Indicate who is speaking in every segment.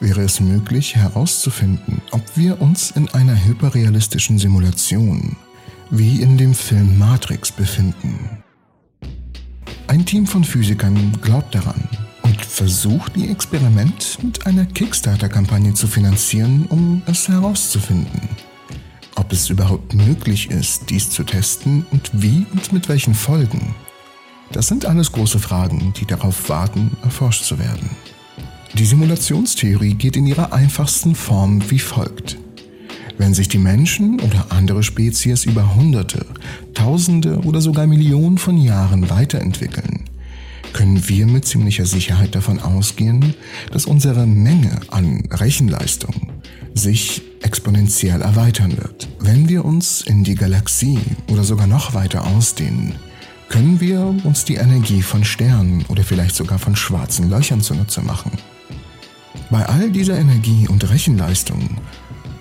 Speaker 1: wäre es möglich herauszufinden, ob wir uns in einer hyperrealistischen Simulation wie in dem Film Matrix befinden. Ein Team von Physikern glaubt daran und versucht, die Experiment mit einer Kickstarter-Kampagne zu finanzieren, um es herauszufinden. Ob es überhaupt möglich ist, dies zu testen und wie und mit welchen Folgen. Das sind alles große Fragen, die darauf warten, erforscht zu werden. Die Simulationstheorie geht in ihrer einfachsten Form wie folgt. Wenn sich die Menschen oder andere Spezies über Hunderte, Tausende oder sogar Millionen von Jahren weiterentwickeln, können wir mit ziemlicher Sicherheit davon ausgehen, dass unsere Menge an Rechenleistung sich exponentiell erweitern wird. Wenn wir uns in die Galaxie oder sogar noch weiter ausdehnen, können wir uns die Energie von Sternen oder vielleicht sogar von schwarzen Löchern zunutze machen. Bei all dieser Energie und Rechenleistung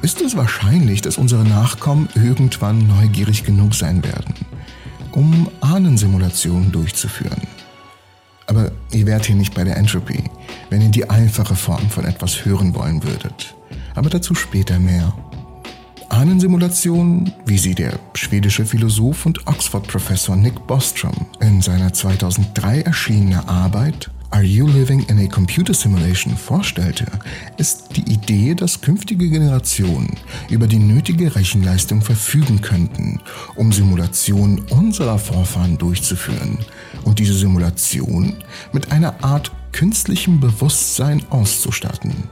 Speaker 1: ist es wahrscheinlich, dass unsere Nachkommen irgendwann neugierig genug sein werden, um Ahnensimulationen durchzuführen. Aber ihr wärt hier nicht bei der Entropy, wenn ihr die einfache Form von etwas hören wollen würdet. Aber dazu später mehr. Ahnensimulationen, wie sie der schwedische Philosoph und Oxford-Professor Nick Bostrom in seiner 2003 erschienenen Arbeit Are You Living in a Computer Simulation vorstellte, ist die Idee, dass künftige Generationen über die nötige Rechenleistung verfügen könnten, um Simulationen unserer Vorfahren durchzuführen und diese Simulation mit einer Art künstlichem Bewusstsein auszustatten.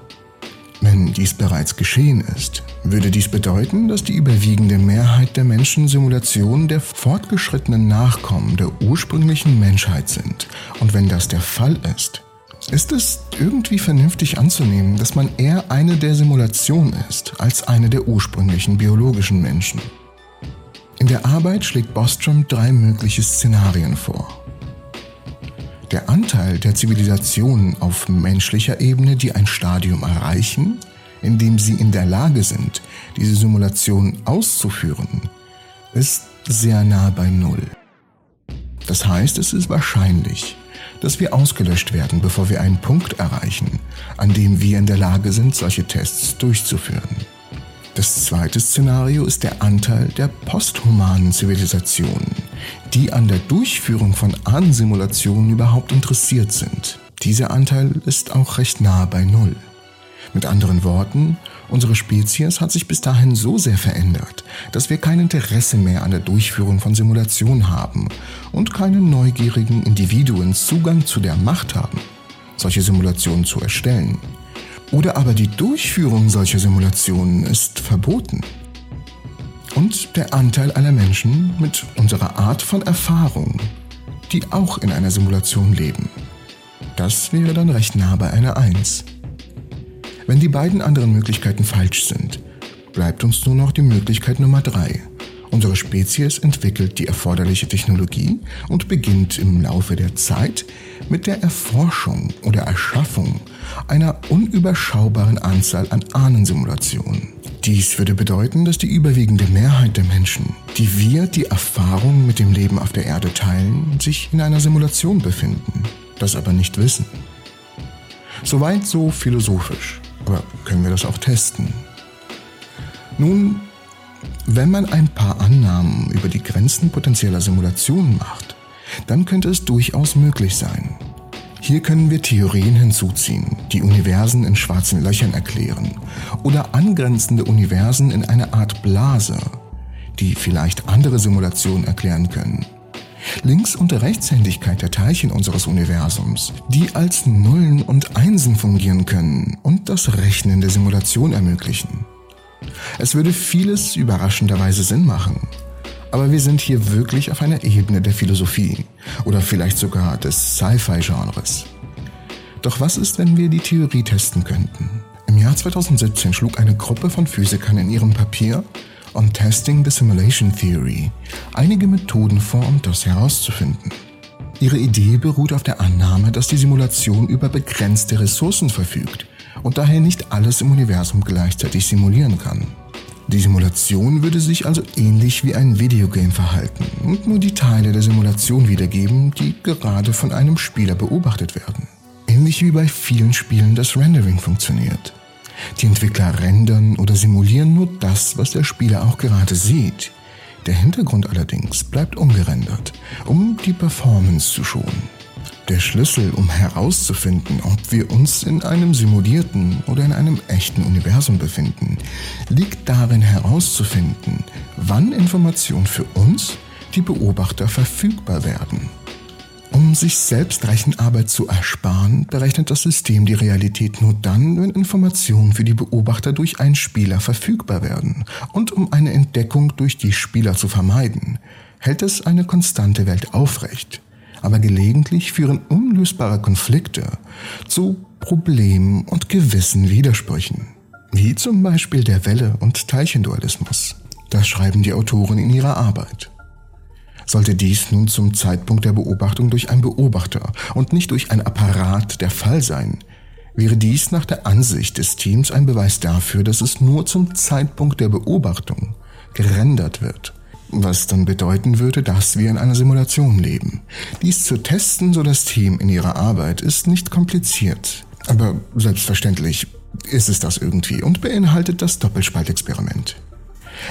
Speaker 1: Wenn dies bereits geschehen ist, würde dies bedeuten, dass die überwiegende Mehrheit der Menschen Simulationen der fortgeschrittenen Nachkommen der ursprünglichen Menschheit sind. Und wenn das der Fall ist, ist es irgendwie vernünftig anzunehmen, dass man eher eine der Simulationen ist als eine der ursprünglichen biologischen Menschen. In der Arbeit schlägt Bostrom drei mögliche Szenarien vor. Der Anteil der Zivilisationen auf menschlicher Ebene, die ein Stadium erreichen, in dem sie in der Lage sind, diese Simulation auszuführen, ist sehr nah bei Null. Das heißt, es ist wahrscheinlich, dass wir ausgelöscht werden, bevor wir einen Punkt erreichen, an dem wir in der Lage sind, solche Tests durchzuführen. Das zweite Szenario ist der Anteil der posthumanen Zivilisationen, die an der Durchführung von Ahnensimulationen überhaupt interessiert sind. Dieser Anteil ist auch recht nahe bei Null. Mit anderen Worten, unsere Spezies hat sich bis dahin so sehr verändert, dass wir kein Interesse mehr an der Durchführung von Simulationen haben und keine neugierigen Individuen Zugang zu der Macht haben, solche Simulationen zu erstellen. Oder aber die Durchführung solcher Simulationen ist verboten und der Anteil aller Menschen mit unserer Art von Erfahrung, die auch in einer Simulation leben. Das wäre dann recht nah bei einer 1. Wenn die beiden anderen Möglichkeiten falsch sind, bleibt uns nur noch die Möglichkeit Nummer 3. Unsere Spezies entwickelt die erforderliche Technologie und beginnt im Laufe der Zeit mit der Erforschung oder Erschaffung einer unüberschaubaren Anzahl an Ahnensimulationen. Dies würde bedeuten, dass die überwiegende Mehrheit der Menschen, die wir die Erfahrung mit dem Leben auf der Erde teilen, sich in einer Simulation befinden, das aber nicht wissen. Soweit so philosophisch, aber können wir das auch testen? Nun, wenn man ein paar Annahmen über die Grenzen potenzieller Simulationen macht, dann könnte es durchaus möglich sein, hier können wir Theorien hinzuziehen, die Universen in schwarzen Löchern erklären oder angrenzende Universen in eine Art Blase, die vielleicht andere Simulationen erklären können. Links- und Rechtshändigkeit der Teilchen unseres Universums, die als Nullen und Einsen fungieren können und das Rechnen der Simulation ermöglichen. Es würde vieles überraschenderweise Sinn machen, aber wir sind hier wirklich auf einer Ebene der Philosophie oder vielleicht sogar des Sci-Fi-Genres. Doch was ist, wenn wir die Theorie testen könnten? Im Jahr 2017 schlug eine Gruppe von Physikern in ihrem Papier On Testing the Simulation Theory einige Methoden vor, um das herauszufinden. Ihre Idee beruht auf der Annahme, dass die Simulation über begrenzte Ressourcen verfügt und daher nicht alles im Universum gleichzeitig simulieren kann. Die Simulation würde sich also ähnlich wie ein Videogame verhalten und nur die Teile der Simulation wiedergeben, die gerade von einem Spieler beobachtet werden. Ähnlich wie bei vielen Spielen das Rendering funktioniert. Die Entwickler rendern oder simulieren nur das, was der Spieler auch gerade sieht. Der Hintergrund allerdings bleibt ungerendert, um die Performance zu schonen. Der Schlüssel, um herauszufinden, ob wir uns in einem simulierten oder in einem echten Universum befinden, liegt darin herauszufinden, wann Informationen für uns, die Beobachter, verfügbar werden. Um sich selbst Rechenarbeit zu ersparen, berechnet das System die Realität nur dann, wenn Informationen für die Beobachter durch einen Spieler verfügbar werden. Und um eine Entdeckung durch die Spieler zu vermeiden, hält es eine konstante Welt aufrecht. Aber gelegentlich führen unlösbare Konflikte zu Problemen und gewissen Widersprüchen. Wie zum Beispiel der Welle- und Teilchendualismus. Das schreiben die Autoren in ihrer Arbeit. Sollte dies nun zum Zeitpunkt der Beobachtung durch einen Beobachter und nicht durch ein Apparat der Fall sein, wäre dies nach der Ansicht des Teams ein Beweis dafür, dass es nur zum Zeitpunkt der Beobachtung gerendert wird. Was dann bedeuten würde, dass wir in einer Simulation leben. Dies zu testen, so das Team in ihrer Arbeit, ist nicht kompliziert. Aber selbstverständlich ist es das irgendwie und beinhaltet das Doppelspaltexperiment.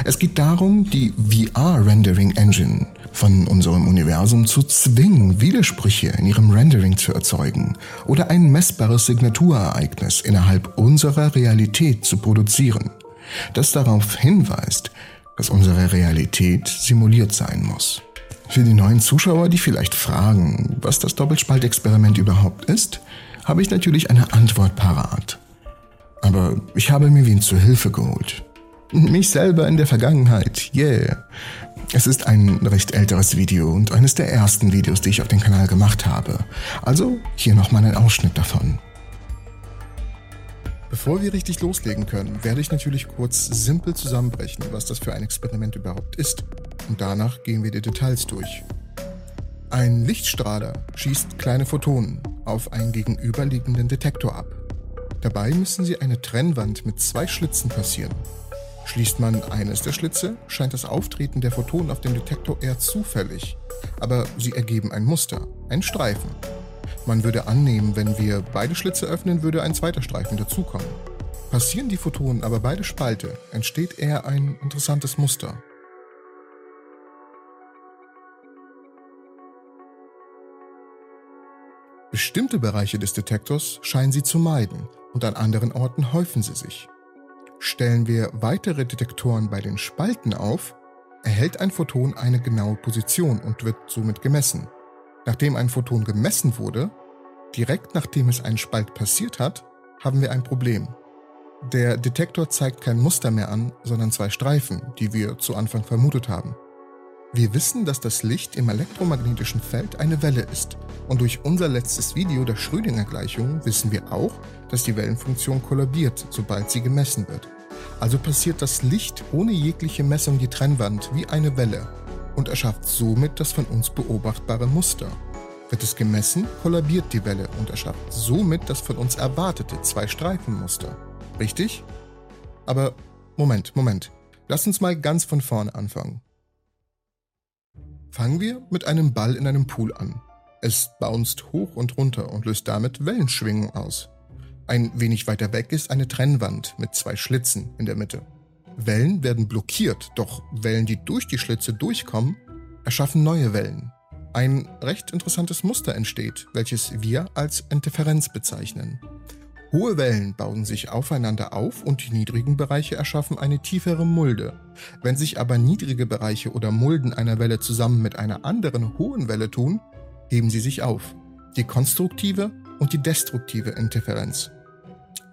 Speaker 1: Es geht darum, die VR-Rendering Engine von unserem Universum zu zwingen, Widersprüche in ihrem Rendering zu erzeugen oder ein messbares Signaturereignis innerhalb unserer Realität zu produzieren, das darauf hinweist, dass unsere Realität simuliert sein muss. Für die neuen Zuschauer, die vielleicht fragen, was das Doppelspaltexperiment überhaupt ist, habe ich natürlich eine Antwort parat. Aber ich habe mir wen zur Hilfe geholt. Mich selber in der Vergangenheit, yeah. Es ist ein recht älteres Video und eines der ersten Videos, die ich auf dem Kanal gemacht habe. Also hier nochmal ein Ausschnitt davon. Bevor wir richtig loslegen können, werde ich natürlich kurz simpel zusammenbrechen, was das für ein Experiment überhaupt ist. Und danach gehen wir die Details durch. Ein Lichtstrahler schießt kleine Photonen auf einen gegenüberliegenden Detektor ab. Dabei müssen sie eine Trennwand mit zwei Schlitzen passieren. Schließt man eines der Schlitze, scheint das Auftreten der Photonen auf dem Detektor eher zufällig, aber sie ergeben ein Muster, ein Streifen. Man würde annehmen, wenn wir beide Schlitze öffnen, würde ein zweiter Streifen dazukommen. Passieren die Photonen aber beide Spalte, entsteht eher ein interessantes Muster. Bestimmte Bereiche des Detektors scheinen sie zu meiden und an anderen Orten häufen sie sich. Stellen wir weitere Detektoren bei den Spalten auf, erhält ein Photon eine genaue Position und wird somit gemessen. Nachdem ein Photon gemessen wurde, direkt nachdem es einen Spalt passiert hat, haben wir ein Problem. Der Detektor zeigt kein Muster mehr an, sondern zwei Streifen, die wir zu Anfang vermutet haben. Wir wissen, dass das Licht im elektromagnetischen Feld eine Welle ist. Und durch unser letztes Video der Schrödinger-Gleichung wissen wir auch, dass die Wellenfunktion kollabiert, sobald sie gemessen wird. Also passiert das Licht ohne jegliche Messung die Trennwand wie eine Welle und erschafft somit das von uns beobachtbare Muster. Wird es gemessen, kollabiert die Welle und erschafft somit das von uns erwartete Zwei-Streifen-Muster. Richtig? Aber Moment, Moment. Lass uns mal ganz von vorne anfangen. Fangen wir mit einem Ball in einem Pool an. Es bounced hoch und runter und löst damit Wellenschwingung aus. Ein wenig weiter weg ist eine Trennwand mit zwei Schlitzen in der Mitte. Wellen werden blockiert, doch Wellen, die durch die Schlitze durchkommen, erschaffen neue Wellen. Ein recht interessantes Muster entsteht, welches wir als Interferenz bezeichnen. Hohe Wellen bauen sich aufeinander auf und die niedrigen Bereiche erschaffen eine tiefere Mulde. Wenn sich aber niedrige Bereiche oder Mulden einer Welle zusammen mit einer anderen hohen Welle tun, heben sie sich auf. Die konstruktive und die destruktive Interferenz.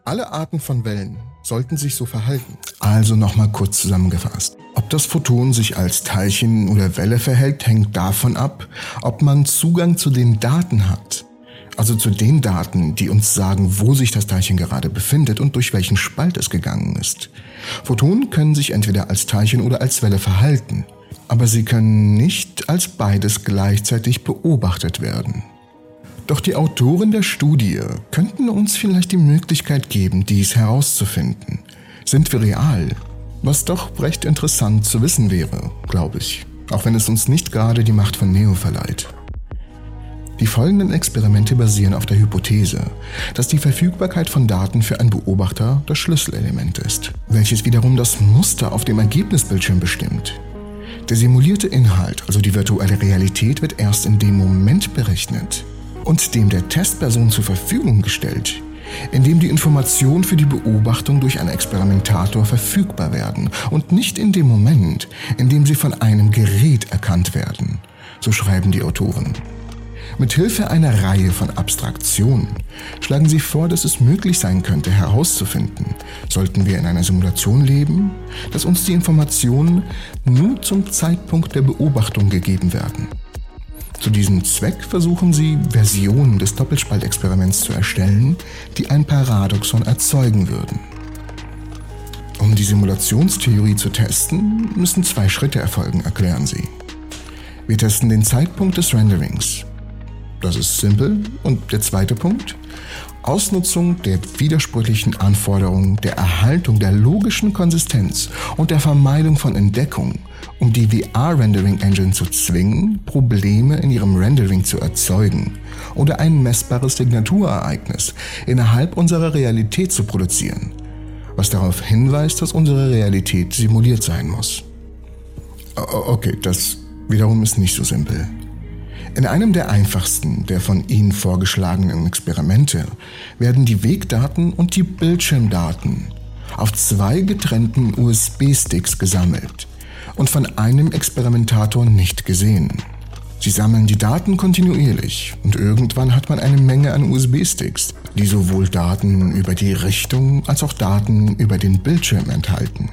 Speaker 1: Alle Arten von Wellen sollten sich so verhalten. Also nochmal kurz zusammengefasst. Ob das Photon sich als Teilchen oder Welle verhält, hängt davon ab, ob man Zugang zu den Daten hat also zu den Daten, die uns sagen, wo sich das Teilchen gerade befindet und durch welchen Spalt es gegangen ist. Photonen können sich entweder als Teilchen oder als Welle verhalten, aber sie können nicht als beides gleichzeitig beobachtet werden. Doch die Autoren der Studie könnten uns vielleicht die Möglichkeit geben, dies herauszufinden. Sind wir real? Was doch recht interessant zu wissen wäre, glaube ich, auch wenn es uns nicht gerade die Macht von Neo verleiht. Die folgenden Experimente basieren auf der Hypothese, dass die Verfügbarkeit von Daten für einen Beobachter das Schlüsselelement ist, welches wiederum das Muster auf dem Ergebnisbildschirm bestimmt. Der simulierte Inhalt, also die virtuelle Realität, wird erst in dem Moment berechnet und dem der Testperson zur Verfügung gestellt, in dem die Informationen für die Beobachtung durch einen Experimentator verfügbar werden und nicht in dem Moment, in dem sie von einem Gerät erkannt werden, so schreiben die Autoren. Mit Hilfe einer Reihe von Abstraktionen schlagen sie vor, dass es möglich sein könnte herauszufinden, sollten wir in einer Simulation leben, dass uns die Informationen nur zum Zeitpunkt der Beobachtung gegeben werden. Zu diesem Zweck versuchen sie, Versionen des Doppelspaltexperiments zu erstellen, die ein Paradoxon erzeugen würden. Um die Simulationstheorie zu testen, müssen zwei Schritte erfolgen, erklären sie. Wir testen den Zeitpunkt des Renderings, das ist simpel. Und der zweite Punkt, Ausnutzung der widersprüchlichen Anforderungen der Erhaltung der logischen Konsistenz und der Vermeidung von Entdeckung, um die VR-Rendering-Engine zu zwingen, Probleme in ihrem Rendering zu erzeugen oder ein messbares Signaturereignis innerhalb unserer Realität zu produzieren, was darauf hinweist, dass unsere Realität simuliert sein muss. Okay, das wiederum ist nicht so simpel. In einem der einfachsten der von Ihnen vorgeschlagenen Experimente werden die Wegdaten und die Bildschirmdaten auf zwei getrennten USB-Sticks gesammelt und von einem Experimentator nicht gesehen. Sie sammeln die Daten kontinuierlich und irgendwann hat man eine Menge an USB-Sticks, die sowohl Daten über die Richtung als auch Daten über den Bildschirm enthalten.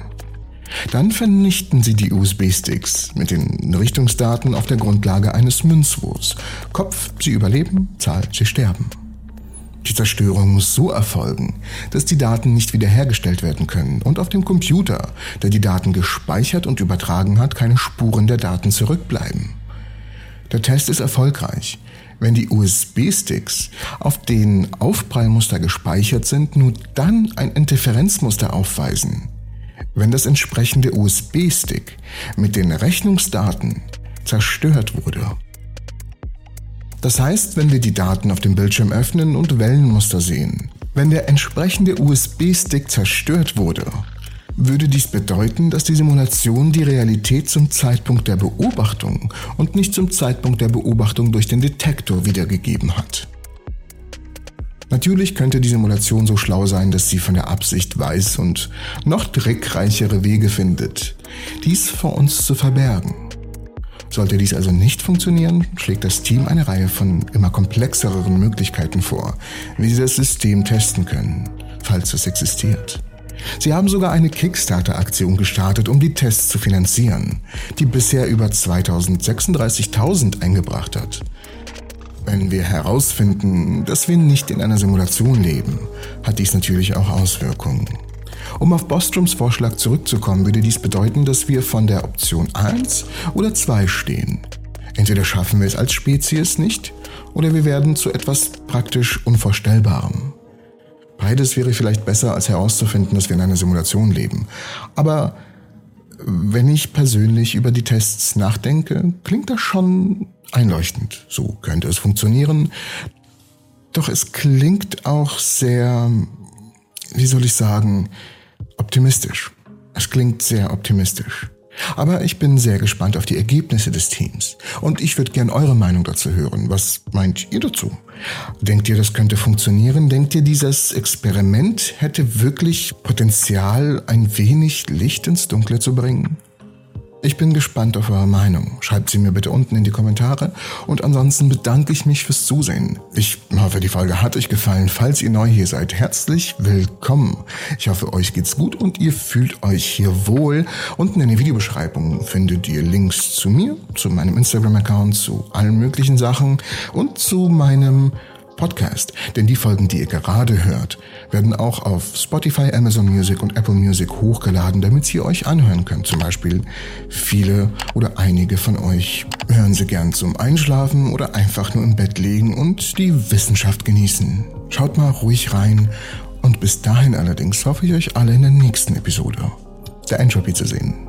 Speaker 1: Dann vernichten Sie die USB-Sticks mit den Richtungsdaten auf der Grundlage eines Münzwurfs. Kopf, Sie überleben, Zahl, Sie sterben. Die Zerstörung muss so erfolgen, dass die Daten nicht wiederhergestellt werden können und auf dem Computer, der die Daten gespeichert und übertragen hat, keine Spuren der Daten zurückbleiben. Der Test ist erfolgreich, wenn die USB-Sticks, auf denen Aufprallmuster gespeichert sind, nur dann ein Interferenzmuster aufweisen, wenn das entsprechende USB-Stick mit den Rechnungsdaten zerstört wurde. Das heißt, wenn wir die Daten auf dem Bildschirm öffnen und Wellenmuster sehen, wenn der entsprechende USB-Stick zerstört wurde, würde dies bedeuten, dass die Simulation die Realität zum Zeitpunkt der Beobachtung und nicht zum Zeitpunkt der Beobachtung durch den Detektor wiedergegeben hat. Natürlich könnte die Simulation so schlau sein, dass sie von der Absicht weiß und noch trickreichere Wege findet, dies vor uns zu verbergen. Sollte dies also nicht funktionieren, schlägt das Team eine Reihe von immer komplexeren Möglichkeiten vor, wie sie das System testen können, falls es existiert. Sie haben sogar eine Kickstarter-Aktion gestartet, um die Tests zu finanzieren, die bisher über 2036.000 eingebracht hat. Wenn wir herausfinden, dass wir nicht in einer Simulation leben, hat dies natürlich auch Auswirkungen. Um auf Bostroms Vorschlag zurückzukommen, würde dies bedeuten, dass wir von der Option 1 oder 2 stehen. Entweder schaffen wir es als Spezies nicht, oder wir werden zu etwas praktisch Unvorstellbarem. Beides wäre vielleicht besser, als herauszufinden, dass wir in einer Simulation leben. Aber wenn ich persönlich über die Tests nachdenke, klingt das schon einleuchtend. So könnte es funktionieren. Doch es klingt auch sehr, wie soll ich sagen, optimistisch. Es klingt sehr optimistisch. Aber ich bin sehr gespannt auf die Ergebnisse des Teams. Und ich würde gern eure Meinung dazu hören. Was meint ihr dazu? Denkt ihr, das könnte funktionieren? Denkt ihr, dieses Experiment hätte wirklich Potenzial, ein wenig Licht ins Dunkle zu bringen? Ich bin gespannt auf eure Meinung. Schreibt sie mir bitte unten in die Kommentare. Und ansonsten bedanke ich mich fürs Zusehen. Ich hoffe, die Folge hat euch gefallen. Falls ihr neu hier seid, herzlich willkommen. Ich hoffe, euch geht's gut und ihr fühlt euch hier wohl. Unten in der Videobeschreibung findet ihr Links zu mir, zu meinem Instagram-Account, zu allen möglichen Sachen und zu meinem Podcast. Denn die Folgen, die ihr gerade hört, werden auch auf Spotify, Amazon Music und Apple Music hochgeladen, damit sie euch anhören könnt. Zum Beispiel viele oder einige von euch hören sie gern zum Einschlafen oder einfach nur im Bett liegen und die Wissenschaft genießen. Schaut mal ruhig rein und bis dahin allerdings hoffe ich euch alle in der nächsten Episode der Entropy zu sehen.